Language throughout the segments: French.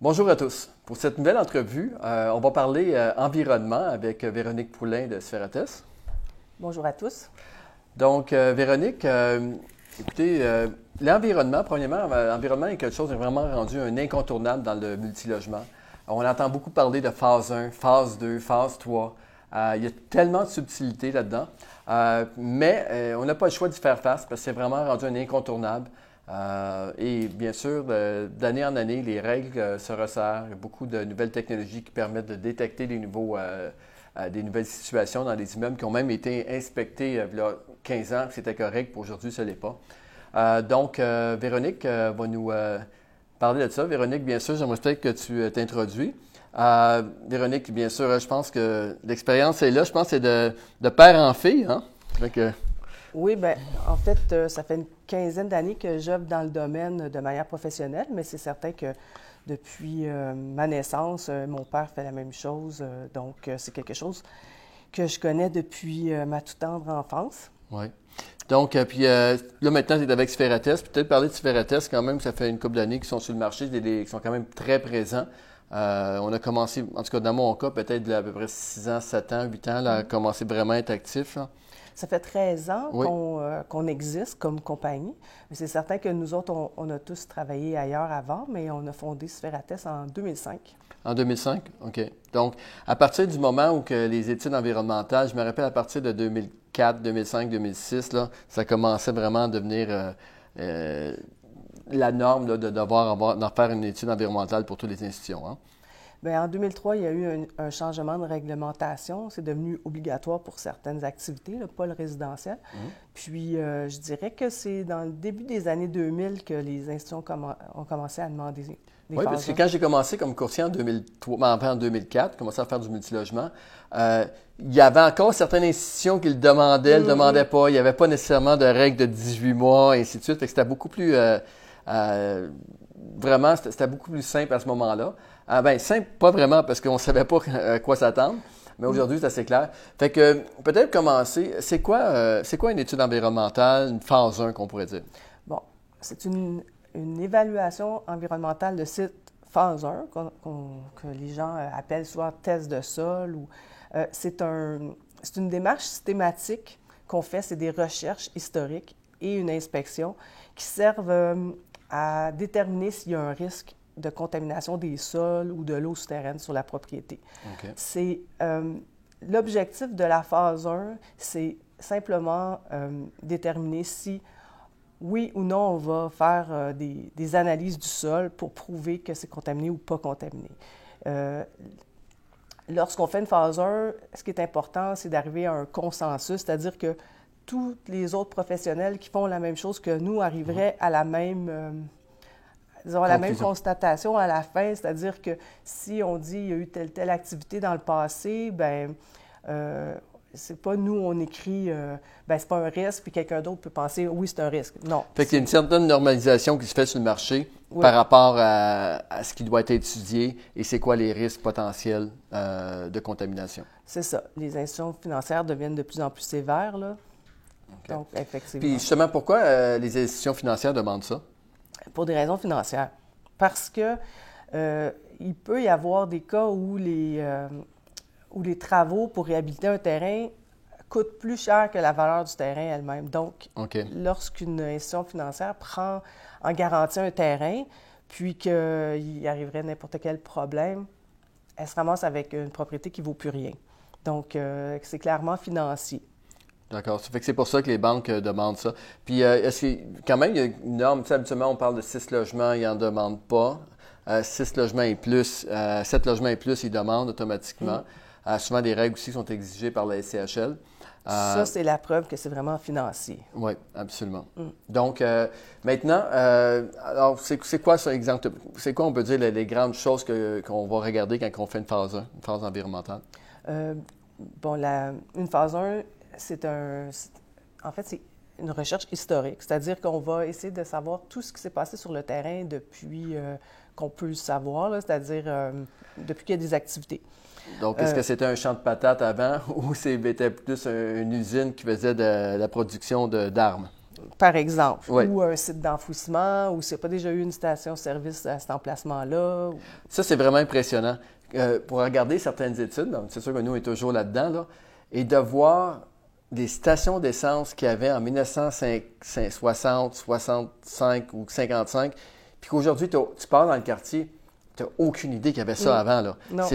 Bonjour à tous. Pour cette nouvelle entrevue, euh, on va parler euh, environnement avec euh, Véronique Poulain de Spherates. Bonjour à tous. Donc, Véronique, écoutez, l'environnement, premièrement, l'environnement est quelque chose qui est vraiment rendu un incontournable dans le multilogement. On entend beaucoup parler de phase 1, phase 2, phase 3. il y a tellement de subtilités là-dedans. mais on n'a pas le choix d'y faire face parce que c'est vraiment rendu un incontournable. Euh, et bien sûr, d'année en année, les règles euh, se resserrent. Il y a beaucoup de nouvelles technologies qui permettent de détecter des, nouveaux, euh, des nouvelles situations dans des immeubles qui ont même été inspectés il y a 15 ans, c'était correct, pour aujourd'hui, ce n'est pas. donc, Véronique va nous parler de ça. Véronique, bien sûr, j'aimerais peut-être que tu t'introduis. Véronique, bien sûr, je pense que l'expérience est là. Je pense que c'est de, de, père en fille. Hein? Oui, bien, en fait, euh, ça fait une quinzaine d'années que j'œuvre dans le domaine de manière professionnelle, mais c'est certain que depuis euh, ma naissance, euh, mon père fait la même chose. donc, c'est quelque chose que je connais depuis ma toute tendre enfance. Oui. Donc, puis là, maintenant, tu es avec Spherates. Peut-être parler de Spherates, quand même, ça fait une couple d'années qu'ils sont sur le marché, qui sont quand même très présents. on a commencé, en tout cas dans mon cas, peut-être à peu près 6 ans, 7 ans, 8 ans, là, à commencer vraiment à être actif. Ça fait 13 ans euh, qu'on existe comme compagnie. c'est certain que nous autres, on, a tous travaillé ailleurs avant, mais on a fondé Spherates en 2005. En 2005? OK. Donc, à partir du moment où que les études environnementales, je me rappelle à partir de 2004, 2005, 2006, là, ça commençait vraiment à devenir euh, euh, la norme de devoir avoir, d'en faire une étude environnementale pour toutes les institutions. Hein? Bien, en 2003, il y a eu un, changement de réglementation. C'est devenu obligatoire pour certaines activités, pas le résidentiel. Mhm. Puis, euh, je dirais que c'est dans le début des années 2000 que les institutions ont commencé à demander des Oui, parce que quand j'ai commencé comme courtier en 2003, ben, en 2004, commencé à faire du multilogement, euh, il y avait encore certaines institutions qui le demandaient, ne le mhm. demandaient pas. Il n'y avait pas nécessairement de règles de 18 mois, et ainsi de suite. C'était beaucoup plus... Euh, vraiment, c'était beaucoup plus simple à ce moment-là. Ah ben, simple, pas vraiment, parce qu'on ne savait pas à quoi s'attendre. Mais mm. aujourd'hui, c'est assez clair. Fait que peut-être commencer, c'est quoi, euh, c'est quoi une étude environnementale, une phase 1 qu'on pourrait dire? Bon, c'est une, évaluation environnementale de site phase 1, que les gens euh, appellent soit test de sol. ou euh, c'est, un, c'est une démarche systématique qu'on fait, c'est des recherches historiques et une inspection qui servent à déterminer s'il y a un risque de contamination des sols ou de l'eau souterraine sur la propriété. C'est euh, l'objectif de la phase 1, c'est simplement euh, déterminer si oui ou non on va faire euh, des, analyses du sol pour prouver que c'est contaminé ou pas contaminé. Lorsqu'on fait une phase 1, ce qui est important, c'est d'arriver à un consensus, c'est-à-dire que tous les autres professionnels qui font la même chose que nous arriveraient à la même disons, la même constatation à la fin, c'est-à-dire que si on dit qu'il y a eu telle telle activité dans le passé, ben euh, c'est pas nous, on écrit, euh, ben c'est pas un risque, puis quelqu'un d'autre peut penser, oui, c'est un risque. Non. Fait qu'il y a une certaine normalisation qui se fait sur le marché par rapport à, ce qui doit être étudié et c'est quoi les risques potentiels euh, de contamination. C'est ça. Les institutions financières deviennent de plus en plus sévères, là. Donc, effectivement. Puis justement, pourquoi euh, les institutions financières demandent ça? Pour des raisons financières. Parce que euh, il peut y avoir des cas où les, euh, où les travaux pour réhabiliter un terrain coûtent plus cher que la valeur du terrain elle-même. Donc, lorsqu'une institution financière prend en garantie un terrain, puis qu'il arriverait n'importe quel problème, elle se ramasse avec une propriété qui ne vaut plus rien. Donc, euh, c'est clairement financier. D'accord. Ça fait que c'est pour ça que les banques euh, demandent ça. Puis, euh, est-ce que, quand même, il y a une norme, tu sais, habituellement, on parle de six logements, ils n'en demandent pas. Euh, six logements et plus, sept logements et plus, ils demandent automatiquement. Mm. souvent, des règles aussi sont exigées par la SCHL. ça, c'est la preuve que c'est vraiment financier. Oui, absolument. Mm. Donc, maintenant, alors, c'est quoi, ça, exemple? C'est quoi, on peut dire, les, grandes choses qu'on va regarder quand on fait une phase 1, une phase environnementale? bon, la, une phase 1, c'est un. En fait, c'est une recherche historique, c'est-à-dire qu'on va essayer de savoir tout ce qui s'est passé sur le terrain depuis euh, qu'on peut le savoir, c'est-à-dire euh, depuis qu'il y a des activités. Donc, est-ce que euh, c'était un champ de patates avant ou c'était plus une usine qui faisait de, la production d'armes? par exemple, Oui. ou un site d'enfouissement, ou s'il n'y a pas déjà eu une station-service à cet emplacement-là. ou- Ça, c'est vraiment impressionnant. Pour regarder certaines études, c'est sûr que nous, on est toujours là-dedans, là, et de voir des stations d'essence qu'il y avait en 1960, 65 ou 55, puis qu'aujourd'hui, tu pars dans le quartier, tu n'as aucune idée qu'il y avait ça Mm. avant.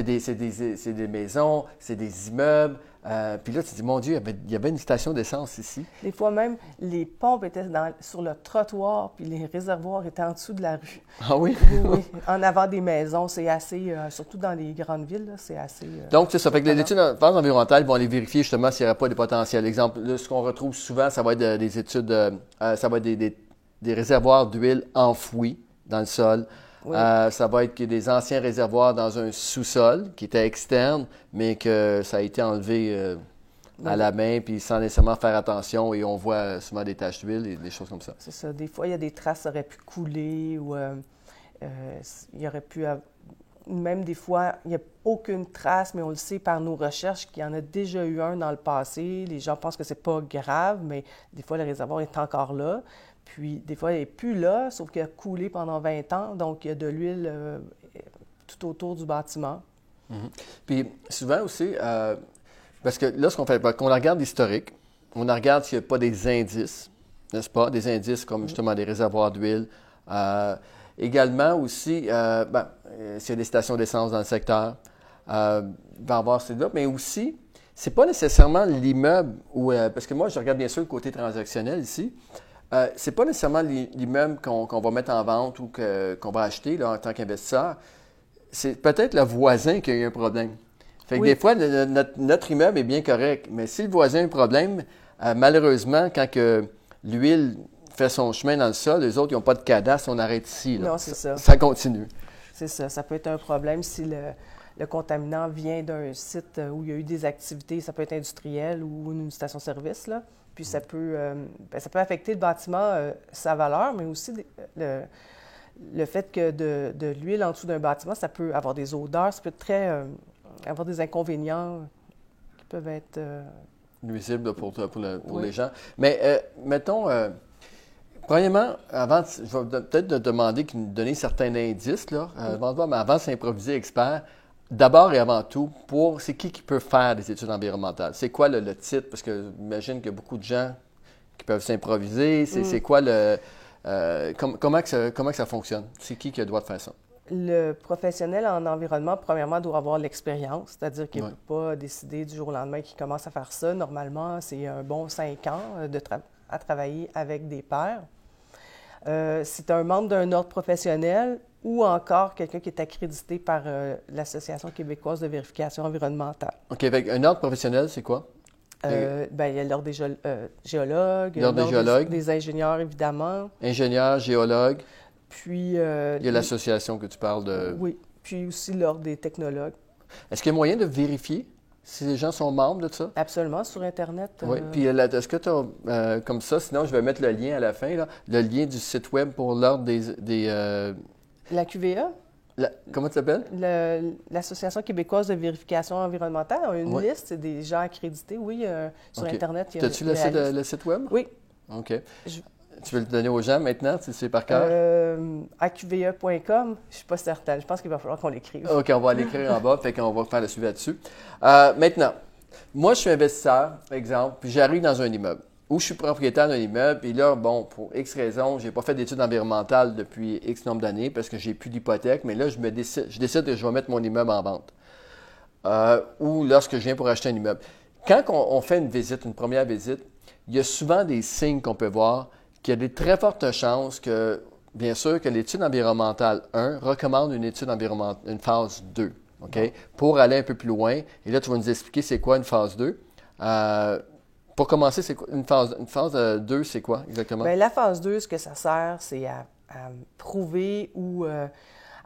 des, des- c'est des maisons, c'est des immeubles. Euh, puis là, tu te dis, mon Dieu, il y avait, il y avait une station d'essence ici. Des fois même, les pompes étaient dans- sur le trottoir, puis les réservoirs étaient en dessous de la rue. Ah oui? Oui, oui. En avant des maisons, c'est assez, euh, surtout dans les grandes villes, là, c'est assez... euh, Donc, c'est ça. Fait que les études en phase environnementale vont aller vérifier justement s'il n'y aurait pas des potentiels. Exemple, là, ce qu'on retrouve souvent, ça va être des études, ça va être des, des- des réservoirs d'huile enfouis dans le sol. Oui. Euh, ça va être des anciens réservoirs dans un sous-sol qui était externe, mais que ça a été enlevé euh, à la main, puis sans nécessairement faire attention, et on voit souvent des taches d'huile et des choses comme ça. C'est ça. Des fois, il y a des traces qui auraient pu couler ou euh, il y aurait pu. Même des fois, il n'y a aucune trace, mais on le sait par nos recherches qu'il y en a déjà eu un dans le passé. Les gens pensent que c'est pas grave, mais des fois, le réservoir est encore là. Puis, des fois, il n'est plus là, sauf qu'il a coulé pendant 20 ans. Donc, il y a de l'huile euh, tout autour du bâtiment. Puis souvent aussi, euh, parce que lorsqu'on fait, qu'on regarde l'historique, on regarde s'il n'y a pas des indices, n'est-ce pas? Des indices comme justement des réservoirs d'huile. Euh, également aussi, euh, ben, euh, s'il y a des stations d'essence dans le secteur, euh, il va y avoir ces là, mais aussi, c'est pas nécessairement l'immeuble où, euh, parce que moi, je regarde bien sûr le côté transactionnel ici. Euh, c'est pas nécessairement l'i- l'immeuble qu'on va mettre en vente ou qu'on va acheter là, en tant qu'investisseur. C'est peut-être le voisin qui a eu un problème. Fait que Oui. des fois, le- notre, notre immeuble est bien correct, mais si le voisin a un problème, euh, malheureusement, quand que l'huile fait son chemin dans le sol, les autres, ils n'ont pas de cadastre, on arrête ici. là. Non, c'est ça. Ça continue. C'est ça. Ça peut être un problème si le, le contaminant vient d'un site euh, où il y a eu des activités, ça peut être industriel ou une station-service, là. Puis ça peut, euh, ben, ça peut affecter le bâtiment, euh, sa valeur, mais aussi le, le fait que de, de l'huile en dessous d'un bâtiment, ça peut avoir des odeurs, ça peut être très, euh, avoir des inconvénients qui peuvent être... nuisible là, pour, pour, le- pour Oui. les gens. Mais mettons, premièrement, avant, de- je vais peut-être te demander de nous donner certains indices, là, euh, avant, de voir, mais avant de s'improviser expert, d'abord et avant tout, pour c'est qui qui peut faire des études environnementales? C'est quoi le, le titre? Parce que j'imagine qu'il y a beaucoup de gens qui peuvent s'improviser. C'est Mm. quoi le... euh, com- comment, que ça, comment que ça fonctionne? C'est qui qui a le droit de faire ça? Le professionnel en environnement, premièrement, doit avoir l'expérience, c'est-à-dire qu'il ne Ouais. peut pas décider du jour au lendemain qu'il commence à faire ça. Normalement, c'est un bon cinq ans euh, de tra- à travailler avec des pairs. Euh, c'est un membre d'un ordre professionnel ou encore quelqu'un qui est accrédité par euh, l'Association québécoise de vérification environnementale. OK, avec un ordre professionnel, c'est quoi? Euh, ben, il y a l'ordre des euh, géologues, L'ordre des géologues. des ingénieurs, évidemment. Ingénieur, géologue, Puis, il y a l'association que tu parles de... Oui, puis aussi l'ordre des technologues. Est-ce qu'il y a moyen de vérifier? Si les gens sont membres de ça? Absolument, sur Internet. Oui. euh, Puis là, est-ce que tu as, comme ça, sinon je vais mettre le lien à la fin, là, le lien du site web pour l'ordre des... des euh, La QVA, la- comment tu t'appelles? le- l'Association québécoise de vérification environnementale, a une liste, des gens accrédités, oui, euh, sur. Internet. il y a- As-tu il y a le, le- site web? Oui. OK. Je- Tu veux le donner aux gens maintenant, si c'est par cœur? Euh, AQVA.com, je suis pas certaine. Je pense qu'il va falloir qu'on l'écrive. OK, on va l'écrire en bas, fait qu'on va faire le suivi là-dessus. Euh, maintenant, moi, je suis investisseur, par exemple, puis j'arrive dans un immeuble, ou je suis propriétaire d'un immeuble, et là, bon, pour X raisons, j'ai pas fait d'études environnementales depuis X nombre d'années parce que j'ai plus d'hypothèque, mais là, je me décide, je décide que je vais mettre mon immeuble en vente. Euh, ou lorsque je viens pour acheter un immeuble. Quand on, on fait une visite, une première visite, il y a souvent des signes qu'on peut voir qu'il y a des très fortes chances que, bien sûr, que l'étude environnementale 1 recommande une étude environnementale, une phase 2, OK? Pour aller un peu plus loin. Et là, tu vas nous expliquer c'est quoi une phase 2. Euh, pour commencer, c'est une phase, une phase euh, 2, c'est quoi exactement? Bien, la phase 2, ce que ça sert, c'est à, à prouver ou euh,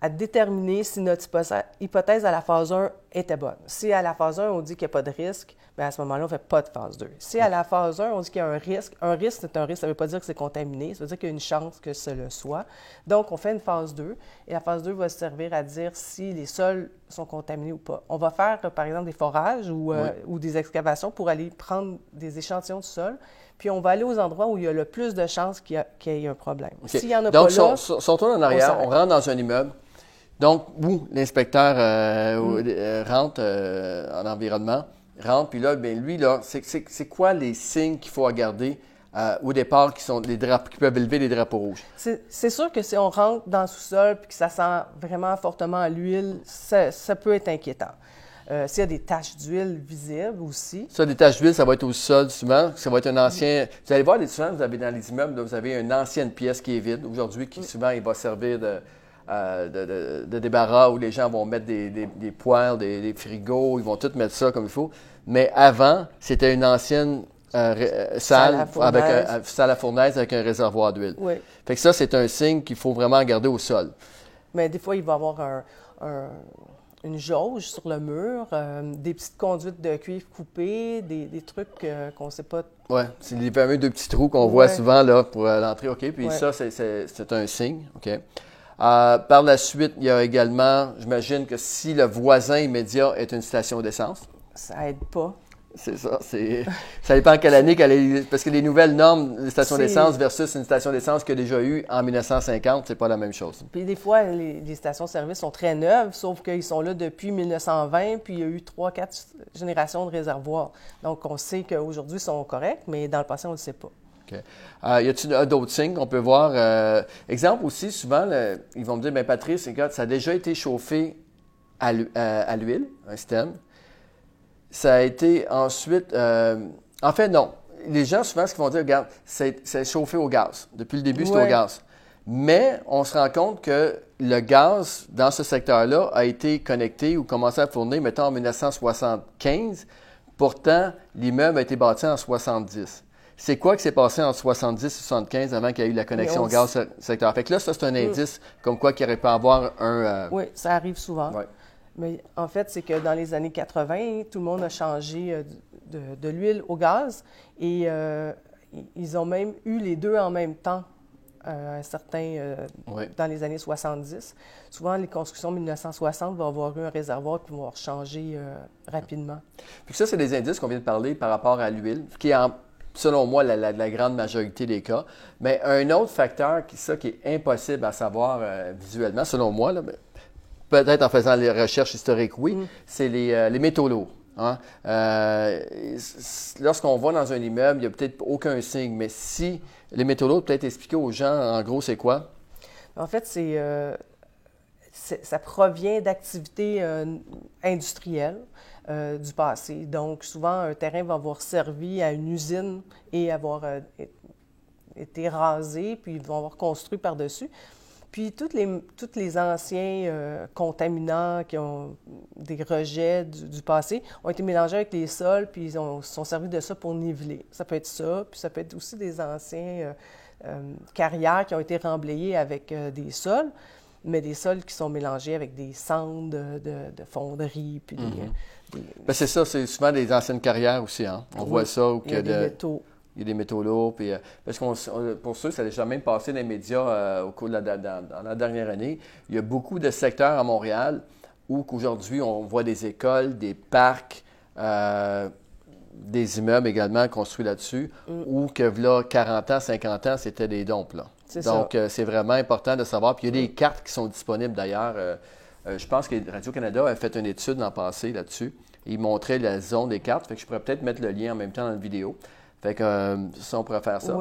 à déterminer si notre hypothèse- hypothèse à la phase 1 était bonne. Si à la phase 1, on dit qu'il n'y a pas de risque, bien à ce moment-là, on ne fait pas de phase 2. Si à la phase 1, on dit qu'il y a un risque, un risque, c'est un risque, ça ne veut pas dire que c'est contaminé, ça veut dire qu'il y a une chance que ce le soit. Donc, on fait une phase 2, et la phase 2 va servir à dire si les sols sont contaminés ou pas. On va faire, par exemple, des forages ou, euh, ou des excavations pour aller prendre des échantillons de sol, puis on va aller aux endroits où il y a le plus de chances qu'il y, ait un problème. S'il y en a Donc, pas là... Donc, en arrière, on rentre dans un immeuble, donc, où l'inspecteur euh, euh, rentre euh, en environnement, rentre, puis là, bien, lui, là, c'est quoi les signes qu'il faut regarder au départ qui, sont les draps, qui peuvent élever les drapeaux rouges? C'est sûr que si on rentre dans le sous-sol puis que ça sent vraiment fortement à l'huile, ça, peut être inquiétant. S'il y a des taches d'huile visibles aussi. Ça, des taches d'huile, ça va être au sol souvent. Ça va être un ancien. Vous allez voir, souvent, vous avez dans les immeubles, vous avez une ancienne pièce qui est vide aujourd'hui, qui souvent, il va servir de, euh, de, débarras où les gens vont mettre des, des, poêles, des, frigos, ils vont tout mettre ça comme il faut. Mais avant, c'était une ancienne euh, euh, salle, avec un, salle à fournaise avec un réservoir d'huile. Fait que ça, c'est un signe qu'il faut vraiment garder au sol. Mais des fois, il va y avoir une jauge sur le mur, des petites conduites de cuivre coupées, des, trucs qu'on ne sait pas. Oui, c'est les fameux deux petits trous qu'on voit souvent là, pour l'entrée. OK, puis ça, c'est un signe. OK. Euh, par la suite, il y a également, j'imagine que si le voisin immédiat est une station d'essence. Ça aide pas. C'est ça. ça dépend quelle année qu'elle est. Parce que les nouvelles normes, les stations d'essence versus une station d'essence qu'il y a déjà eu en 1950, c'est pas la même chose. Puis des fois, les, stations-service sont très neuves, sauf qu'ils sont là depuis 1920, puis il y a eu trois, quatre générations de réservoirs. Donc, on sait qu'aujourd'hui, ils sont corrects, mais dans le passé, on ne le sait pas. Euh, y a-t-il d'autres signes qu'on peut voir? Euh, exemple aussi, souvent, ils vont me dire, bien Patrice, ça a déjà été chauffé à, l'huile, un système. Ça a été ensuite... Euh, en fait, non. Les gens, souvent, ce qu'ils vont dire, regarde, c'est chauffé au gaz. Depuis le début, c'est au gaz. Mais on se rend compte que le gaz, dans ce secteur-là, a été connecté ou commencé à fournir, mettons, en 1975. Pourtant, l'immeuble a été bâti en 70. C'est quoi qui s'est passé en 70 et 75 avant qu'il y ait eu la connexion gaz secteur? Fait que là, ça, c'est un mm. indice comme quoi qu'il aurait pu avoir un... Euh, oui, ça arrive souvent. Mais en fait, c'est que dans les années 80, tout le monde a changé euh, de, l'huile au gaz et euh, ils ont même eu les deux en même temps. Euh, certains dans les années 70. Souvent, les constructions 1960 vont avoir eu un réservoir qui vont changer rapidement. Puis ça, c'est des indices qu'on vient de parler par rapport à l'huile, qui est en, selon moi, la, grande majorité des cas. Mais un autre facteur, qui, ça, qui est impossible à savoir euh, visuellement, selon moi, peut-être en faisant les recherches historiques, oui, mm. c'est les, euh, les, métaux lourds. Hein. Euh, lorsqu'on va dans un immeuble, il n'y a peut-être aucun signe, mais si les métaux lourds, peut-être expliquer aux gens, en gros, c'est quoi? En fait, c'est ça provient d'activités industrielles. Euh, du passé. Donc, souvent, un terrain va avoir servi à une usine et avoir euh, été rasé, puis ils vont avoir construit par-dessus. Puis, tous les, toutes les anciens euh, contaminants qui ont des rejets du, passé ont été mélangés avec les sols, puis ils ont, sont servis de ça pour niveler. Ça peut être ça, puis ça peut être aussi des anciens carrières qui ont été remblayées avec des sols mais des sols qui sont mélangés avec des cendres de, fonderie, puis des, mhm. Ben, c'est ça, c'est souvent des anciennes carrières aussi. Hein? On voit ça. il y a des métaux. Il y a des métaux lourds. Puis, euh, parce qu'on, pour ceux, ça a déjà même passé dans les médias euh, au cours de la, dans, la dernière année. Il y a beaucoup de secteurs à Montréal où qu'aujourd'hui, on voit des écoles, des parcs, euh, des immeubles également construits là-dessus, mm. ou que là, 40 ans, 50 ans, c'était des. Là. Donc, c'est vraiment important de savoir. Puis il y a des mm. cartes qui sont disponibles d'ailleurs euh, je pense que Radio-Canada a fait une étude l'an passé là-dessus. Il montrait la zone des cartes. Fait que je pourrais peut-être mettre le lien en même temps dans la vidéo. Fait que euh, ça, on pourrait faire ça.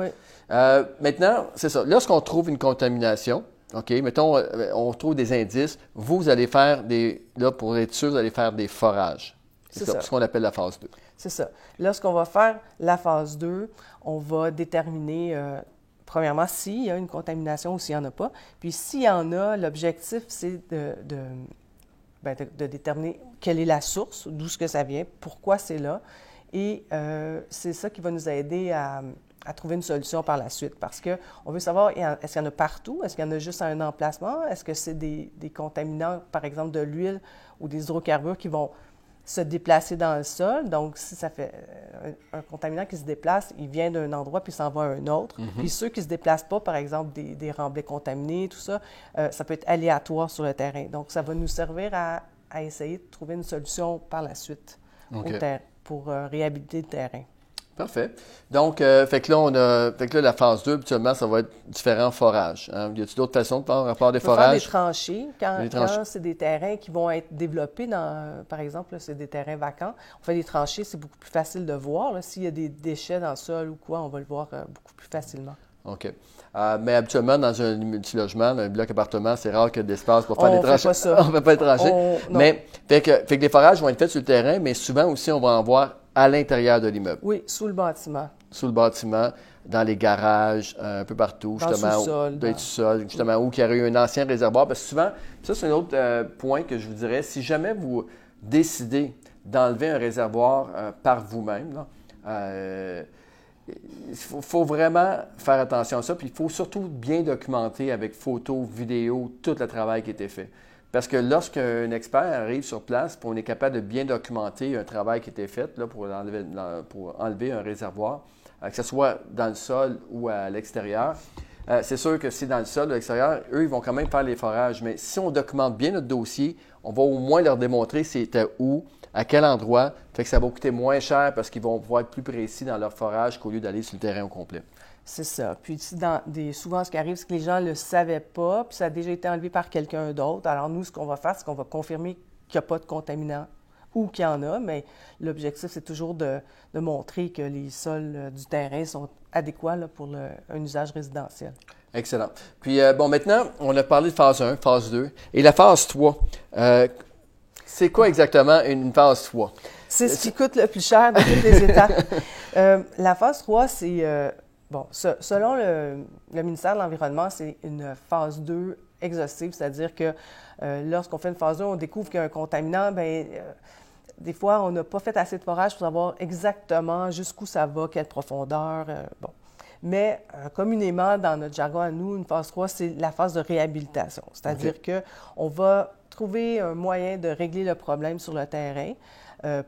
Euh, maintenant, c'est ça. Lorsqu'on trouve une contamination, OK, mettons, on trouve des indices, vous, allez faire des. Là, pour être sûr, vous allez faire des forages. C'est ça. ce qu'on appelle la phase 2. C'est ça. Lorsqu'on va faire la phase 2, on va déterminer premièrement, s'il y a une contamination ou s'il n'y en a pas. Puis s'il y en a, l'objectif, c'est ben, de, déterminer quelle est la source, d'où ce que ça vient, pourquoi c'est là. Et euh, c'est ça qui va nous aider à, trouver une solution par la suite parce qu'on veut savoir est-ce qu'il y en a partout, est-ce qu'il y en a juste à un emplacement, est-ce que c'est des, contaminants, par exemple de l'huile ou des hydrocarbures qui vont se déplacer dans le sol. Donc, si ça fait euh, un, contaminant qui se déplace, il vient d'un endroit puis s'en va à un autre. Mhm. Puis ceux qui ne se déplacent pas, par exemple des, des remblais contaminés, tout ça, euh, ça peut être aléatoire sur le terrain. Donc, ça va nous servir à, à essayer de trouver une solution par la suite pour euh, réhabiliter le terrain. Parfait. Donc, euh, fait que là, on a, fait que là, la phase 2, habituellement, ça va être différents forages. Hein. Y a-t-il d'autres façons de faire rapport des forages? Faire des tranchées. Quand, quand c'est des terrains qui vont être développés, dans, par exemple, c'est des terrains vacants, on fait des tranchées, c'est beaucoup plus facile de voir. S'il y a des déchets dans le sol ou quoi, on va le voir euh, beaucoup plus facilement. OK. Euh, mais habituellement, dans un multilogement, un bloc appartement, c'est rare qu'il y ait d'espace pour faire on des tranchées. Fait pas ça. on ne fait pas des tranchées. mais, fait que, fait que les forages vont être faits sur le terrain, mais souvent aussi, on va en voir à l'intérieur de l'immeuble. Oui, sous le bâtiment. Sous le bâtiment, dans les garages, euh, un peu partout, dans justement. Le sous-sol. Dans... sol justement, où il y aurait eu un ancien réservoir. Parce que souvent, ça, c'est un autre euh, point que je vous dirais. Si jamais vous décidez d'enlever un réservoir euh, par vous-même, il faut, faut, vraiment faire attention à ça. Puis il faut surtout bien documenter avec photos, vidéos, tout le travail qui a été fait. Parce que lorsqu'un expert arrive sur place, on est capable de bien documenter un travail qui a été fait là, pour, enlever, pour enlever un réservoir, euh, que ce soit dans le sol ou à l'extérieur, euh, c'est sûr que si dans le sol ou à l'extérieur, eux, ils vont quand même faire les forages. Mais si on documente bien notre dossier, on va au moins leur démontrer c'était où, à quel endroit. Fait que ça va coûter moins cher parce qu'ils vont pouvoir être plus précis dans leur forage qu'au lieu d'aller sur le terrain au complet. C'est ça. Puis dans des, souvent, ce qui arrive, c'est que les gens ne le savaient pas, puis ça a déjà été enlevé par quelqu'un d'autre. Alors nous, ce qu'on va faire, c'est qu'on va confirmer qu'il n'y a pas de contaminant ou qu'il y en a, mais l'objectif, c'est toujours de, montrer que les sols euh, du terrain sont adéquats pour un usage résidentiel. Excellent. Puis, euh, bon, maintenant, on a parlé de phase 1, phase 2. Et la phase 3, euh, c'est quoi exactement une phase 3? C'est ce qui coûte le plus cher de toutes les étapes. la phase 3, c'est Bon, selon le, ministère de l'Environnement, c'est une phase 2 exhaustive, c'est-à-dire que euh, lorsqu'on fait une phase 2, on découvre qu'il y a un contaminant, bien, euh, des fois, on n'a pas fait assez de forage pour savoir exactement jusqu'où ça va, quelle profondeur. Euh, bon. Mais communément, dans notre jargon à nous, une phase 3, c'est la phase de réhabilitation. C'est-à-dire qu'on va trouver un moyen de régler le problème sur le terrain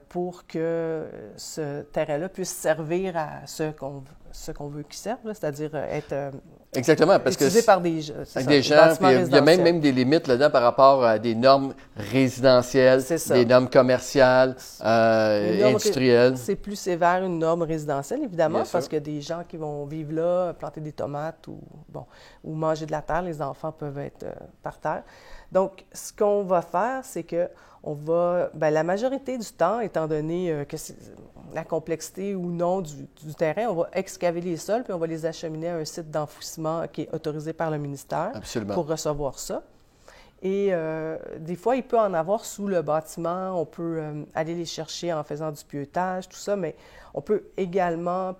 pour que ce terrain-là puisse servir à ce qu'on veut ce qu'on veut qu'ils servent, c'est-à-dire euh, être euh, Exactement, parce utilisé par des, des gens. il y a même, même des limites là-dedans par rapport à des normes résidentielles, des normes commerciales, euh, industrielles. C'est plus sévère une norme résidentielle, évidemment, parce qu'il y a des gens qui vont vivre là, planter des tomates ou, bon, ou manger de la terre. Les enfants peuvent être par terre. Donc, ce qu'on va faire, c'est que on va, bien, la majorité du temps, étant donné euh, que c'est la complexité ou non du, terrain, on va excaver les sols puis on va les acheminer à un site d'enfouissement qui est autorisé par le ministère pour recevoir ça. Et euh, des fois, il peut en avoir sous le bâtiment. On peut euh, aller les chercher en faisant du pieutage, tout ça, mais on peut également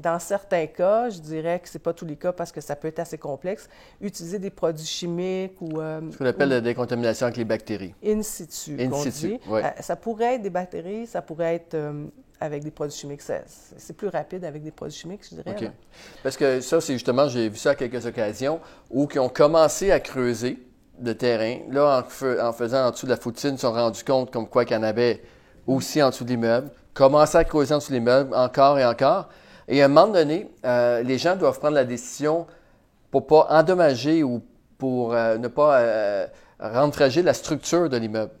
dans certains cas, je dirais que ce n'est pas tous les cas parce que ça peut être assez complexe, utiliser des produits chimiques ou... Euh, Ce qu'on appelle la décontamination avec les bactéries. In situ, In situ, oui. Euh, ça pourrait être des bactéries, ça pourrait être euh, avec des produits chimiques. C'est plus rapide avec des produits chimiques, je dirais. OK. Parce que ça, c'est justement, j'ai vu ça à quelques occasions, où qui ont commencé à creuser le terrain. Là, en, faisant en dessous de la foutine, ils se sont rendus compte comme quoi qu'il y en avait aussi en dessous de l'immeuble. Commencer à creuser en dessous de l'immeuble, encore et encore. Et à un moment donné, euh, les gens doivent prendre la décision pour ne pas endommager ou pour euh, ne pas euh, rendre fragile la structure de l'immeuble.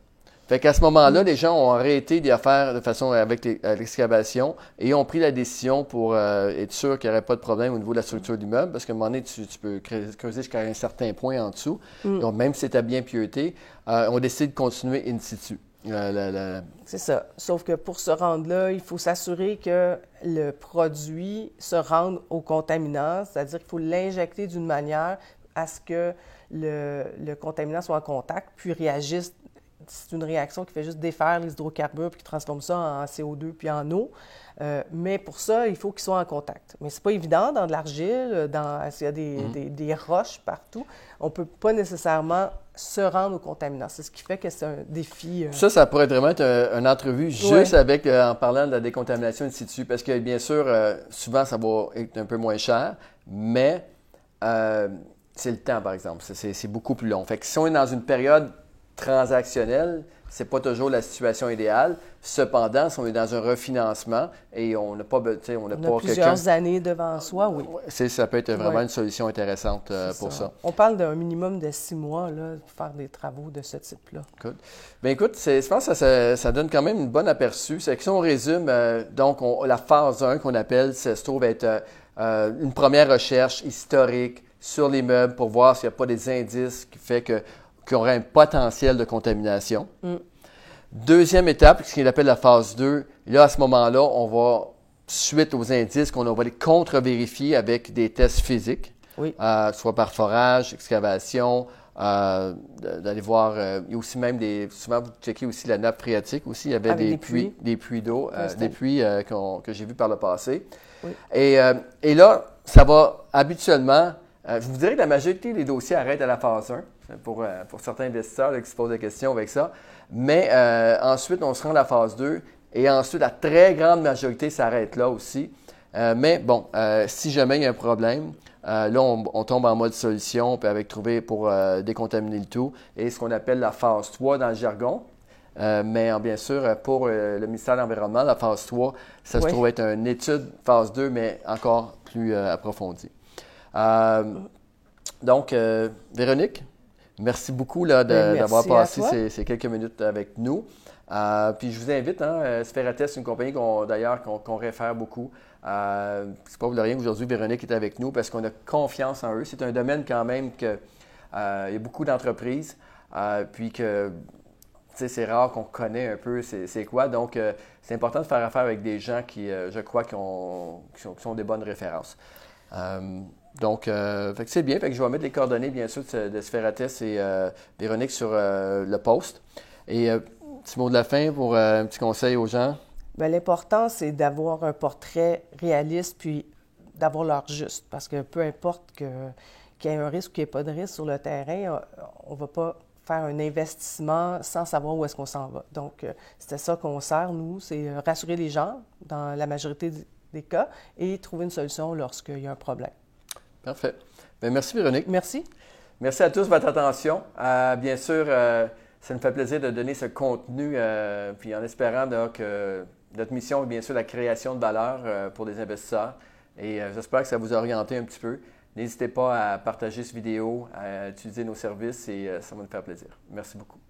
Fait qu'à ce moment-là, les gens ont arrêté d'y faire de façon avec l'excavation et ont pris la décision pour être sûr qu'il n'y aurait pas de problème au niveau de la structure de l'immeuble, parce qu'à un moment donné, tu, peux creuser jusqu'à un certain point en dessous. Mm. Donc, même si c'était bien pieuté, on décide de continuer in situ. C'est ça. Sauf que pour se rendre là, il faut s'assurer que le produit se rende au contaminant, c'est-à-dire qu'il faut l'injecter d'une manière à ce que le, contaminant soit en contact, puis réagisse c'est une réaction qui fait juste défaire les hydrocarbures puis qui transforme ça en CO2 puis en eau. Euh, mais pour ça, il faut qu'ils soient en contact. Mais c'est pas évident dans de l'argile, dans s'il y a des, Mhm. des- des roches partout, on peut pas nécessairement se rendre aux contaminants. C'est ce qui fait que c'est un défi. euh, Ça, ça pourrait vraiment être un- une entrevue juste Ouais. avec, euh, en parlant de la décontamination in situ, parce que bien sûr, euh, souvent, ça va être un peu moins cher, mais euh, c'est le temps, par exemple. C'est beaucoup plus long. Fait que si on est dans une période transactionnelle, c'est pas toujours la situation idéale. Cependant, si on est dans un refinancement et on n'a pas, on n'a pas plusieurs années devant soi, oui. C'est- ça peut être vraiment une solution intéressante euh, pour ça. On parle d'un minimum de six mois là, pour faire des travaux de ce type-là. Bien, écoute, je pense que ça, donne quand même une bonne aperçu. C'est que si on résume, euh, donc, on- la phase 1 qu'on appelle, ça se trouve être euh, une première recherche historique sur les meubles pour voir s'il n'y a pas des indices qui fait que qu'il y aurait un potentiel de contamination. Mm. Deuxième étape, ce qu'il appelle la phase 2, là, à ce moment-là, on va, suite aux indices qu'on va les contre-vérifier avec des tests physiques, Oui. euh, soit par forage, excavation, euh, d'aller voir, euh, il y a aussi même des, souvent vous checkez aussi la nappe phréatique aussi, il y avait des des puits, des puits d'eau, euh, des puits que j'ai vus par le passé. Oui. Et, et là, ça va habituellement, je vous dirais que la majorité des dossiers arrêtent à la phase 1, pour, euh, pour certains investisseurs là, qui se posent des questions avec ça. Mais euh, ensuite, on se rend à la phase 2 et ensuite, la très grande majorité s'arrête là aussi. Euh, mais bon, euh, si jamais il y a un problème, là, on, on tombe en mode solution, puis avec trouver pour décontaminer le tout, et ce qu'on appelle la phase 3 dans le jargon. Mais en- bien sûr, pour le ministère de l'Environnement, la phase 3, ça se trouve être une étude phase 2, mais encore plus approfondie. Donc, Véronique, merci beaucoup Ben, d'avoir passé ces, ces quelques minutes avec nous. Euh, puis je vous invite, hein, euh, c'est une compagnie qu'on, d'ailleurs qu'on, réfère beaucoup. Euh, c'est pas pour rien qu'aujourd'hui Véronique est avec nous parce qu'on a confiance en eux. C'est un domaine quand même que euh, il y a beaucoup d'entreprises, euh, puis que c'est rare qu'on connaît un peu c'est, quoi. Donc euh, c'est important de faire affaire avec des gens qui, euh, je crois, qui, ont- qui sont, qui sont des bonnes références. Donc, euh, c'est bien. Je vais mettre les coordonnées, bien sûr, de, de et euh, Véronique sur euh, le post. Et euh, petit mot de la fin pour euh, un petit conseil aux gens. Bien, L'important, c'est d'avoir un portrait réaliste puis d'avoir l'heure juste. Parce que peu importe qu'il y ait un risque ou qu'il n'y ait pas de risque sur le terrain, on ne va pas faire un investissement sans savoir où est-ce qu'on s'en va. Donc, c'était ça qu'on sert, nous, c'est rassurer les gens dans la majorité des cas et trouver une solution lorsqu'il y a un problème. Parfait. Bien, merci, Véronique. Merci. Merci à tous de votre attention. Euh, bien sûr, euh, ça nous fait plaisir de donner ce contenu, euh, puis en espérant que notre mission est bien sûr la création de valeur pour des investisseurs. Et j'espère que ça vous a orienté un petit peu. N'hésitez pas à partager cette vidéo, à utiliser nos services et ça va nous faire plaisir. Merci beaucoup.